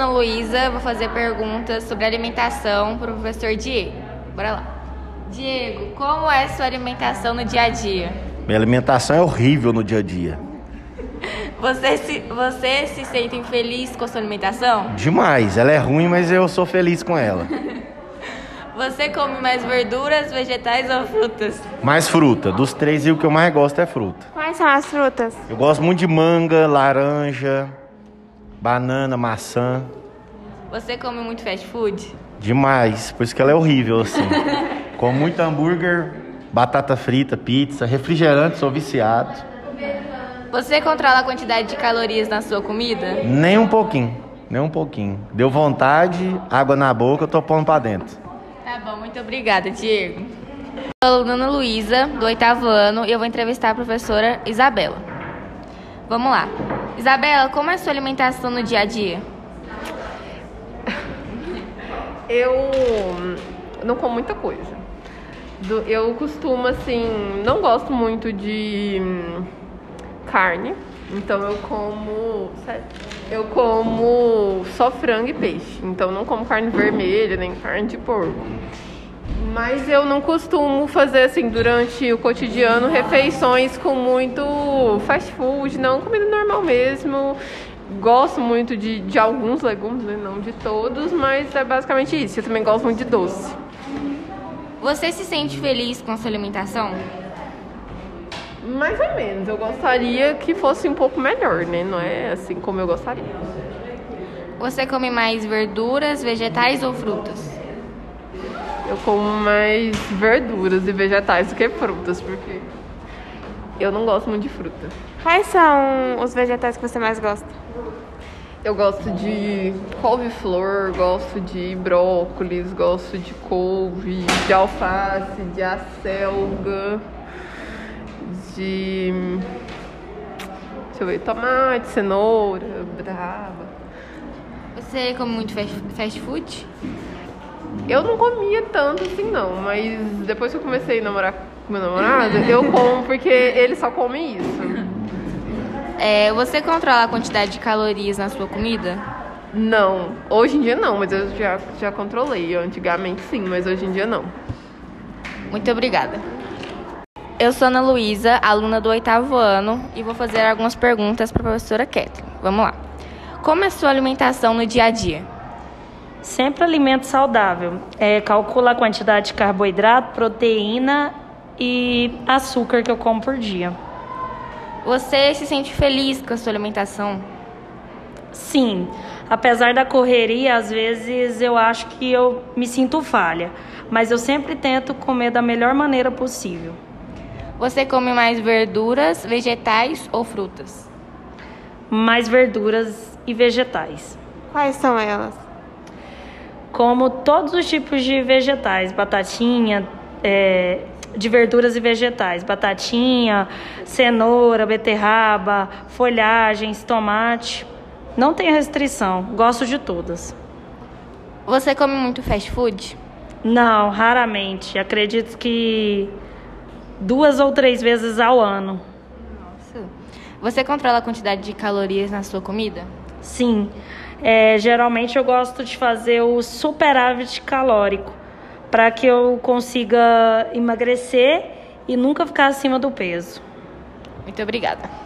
Ana Luísa, vou fazer perguntas sobre alimentação para o professor Diego. Bora lá. Diego, como é sua alimentação no dia a dia? Minha alimentação é horrível no dia a dia. Você se, você se sente feliz com a sua alimentação? Demais. Ela é ruim, mas eu sou feliz com ela. Você come mais verduras, vegetais ou frutas? Mais fruta. Dos três, o que eu mais gosto é fruta. Quais são as frutas? Eu gosto muito de manga, laranja, banana, maçã. Você come muito fast food? Demais. Por isso que ela é horrível, assim. Como muito hambúrguer, batata frita, pizza, refrigerante, sou viciado. Você controla a quantidade de calorias na sua comida? Nem um pouquinho. Nem um pouquinho. Deu vontade, água na boca, eu tô pondo pra dentro. Tá bom, muito obrigada, Diego. Sou aluna Luísa, do oitavo ano, e eu vou entrevistar a professora Isabela. Vamos lá. Isabela, como é a sua alimentação no dia a dia? Eu não como muita coisa. Eu costumo, assim, não gosto muito de hum, carne. Então eu como. Eu como só frango e peixe. Então não como carne vermelha, nem carne de porco. Mas eu não costumo fazer assim durante o cotidiano refeições com muito fast food, não comida normal mesmo. Gosto muito de, de alguns legumes, né? não de todos, mas é basicamente isso. Eu também gosto muito de doce. Você se sente feliz com a sua alimentação? Mais ou menos. Eu gostaria que fosse um pouco melhor, né? Não é assim como eu gostaria. Você come mais verduras, vegetais ou frutas? Eu como mais verduras e vegetais do que frutas, porque eu não gosto muito de fruta. Quais são os vegetais que você mais gosta? Eu gosto de couve-flor, gosto de brócolis, gosto de couve, de alface, de acelga, de. Deixa eu ver, tomate, cenoura, brava. Você come muito fast fast food? Eu não comia tanto assim, não, mas depois que eu comecei a namorar com meu namorado, eu como porque ele só come isso. É, você controla a quantidade de calorias na sua comida? Não, hoje em dia não, mas eu já, já controlei. Antigamente sim, mas hoje em dia não. Muito obrigada. Eu sou Ana Luísa, aluna do oitavo ano, e vou fazer algumas perguntas para a professora Kathleen. Vamos lá. Como é a sua alimentação no dia a dia? Sempre alimento saudável. É, calcula a quantidade de carboidrato, proteína e açúcar que eu como por dia. Você se sente feliz com a sua alimentação? Sim, apesar da correria, às vezes eu acho que eu me sinto falha, mas eu sempre tento comer da melhor maneira possível. Você come mais verduras, vegetais ou frutas? Mais verduras e vegetais. Quais são elas? Como todos os tipos de vegetais, batatinha, é, de verduras e vegetais, batatinha, cenoura, beterraba, folhagens, tomate. Não tem restrição, gosto de todas. Você come muito fast food? Não, raramente. Acredito que duas ou três vezes ao ano. Você controla a quantidade de calorias na sua comida? Sim. É, geralmente eu gosto de fazer o superávit calórico para que eu consiga emagrecer e nunca ficar acima do peso. Muito obrigada.